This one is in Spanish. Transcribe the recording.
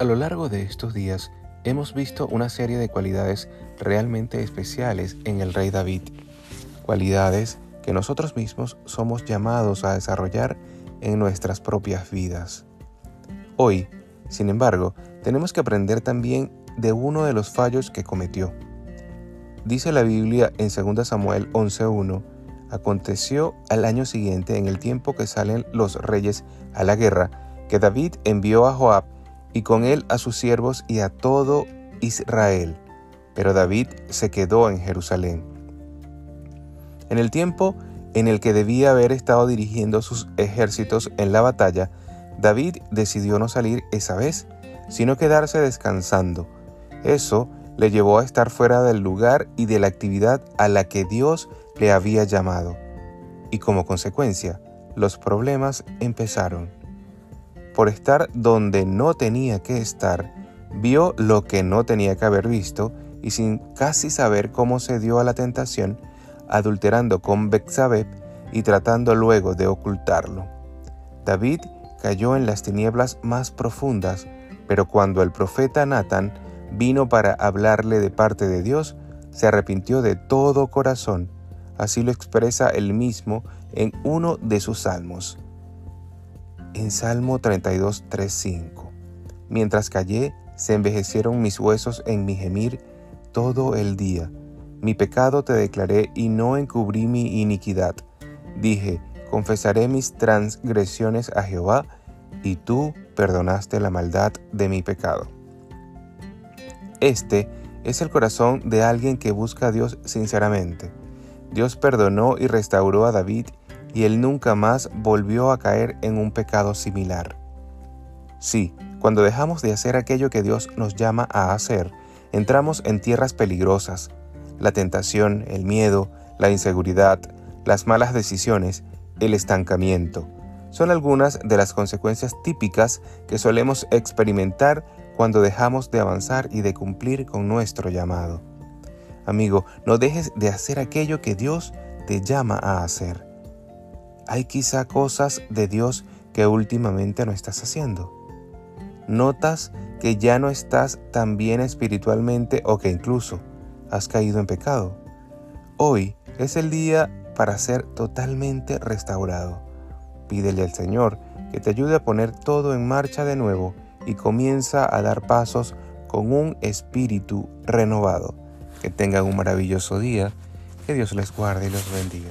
A lo largo de estos días hemos visto una serie de cualidades realmente especiales en el rey David, cualidades que nosotros mismos somos llamados a desarrollar en nuestras propias vidas. Hoy, sin embargo, tenemos que aprender también de uno de los fallos que cometió. Dice la Biblia en 2 Samuel 11.1, aconteció al año siguiente, en el tiempo que salen los reyes a la guerra, que David envió a Joab y con él a sus siervos y a todo Israel. Pero David se quedó en Jerusalén. En el tiempo en el que debía haber estado dirigiendo sus ejércitos en la batalla, David decidió no salir esa vez, sino quedarse descansando. Eso le llevó a estar fuera del lugar y de la actividad a la que Dios le había llamado. Y como consecuencia, los problemas empezaron por estar donde no tenía que estar, vio lo que no tenía que haber visto y sin casi saber cómo se dio a la tentación, adulterando con Betsabé y tratando luego de ocultarlo. David cayó en las tinieblas más profundas, pero cuando el profeta Nathan vino para hablarle de parte de Dios, se arrepintió de todo corazón. Así lo expresa él mismo en uno de sus salmos en Salmo 32, 3, 5. Mientras callé, se envejecieron mis huesos en mi gemir todo el día. Mi pecado te declaré y no encubrí mi iniquidad. Dije, confesaré mis transgresiones a Jehová, y tú perdonaste la maldad de mi pecado. Este es el corazón de alguien que busca a Dios sinceramente. Dios perdonó y restauró a David y él nunca más volvió a caer en un pecado similar. Sí, cuando dejamos de hacer aquello que Dios nos llama a hacer, entramos en tierras peligrosas. La tentación, el miedo, la inseguridad, las malas decisiones, el estancamiento. Son algunas de las consecuencias típicas que solemos experimentar cuando dejamos de avanzar y de cumplir con nuestro llamado. Amigo, no dejes de hacer aquello que Dios te llama a hacer hay quizá cosas de Dios que últimamente no estás haciendo. Notas que ya no estás tan bien espiritualmente o que incluso has caído en pecado. Hoy es el día para ser totalmente restaurado. Pídele al Señor que te ayude a poner todo en marcha de nuevo y comienza a dar pasos con un espíritu renovado. Que tengan un maravilloso día, que Dios les guarde y los bendiga.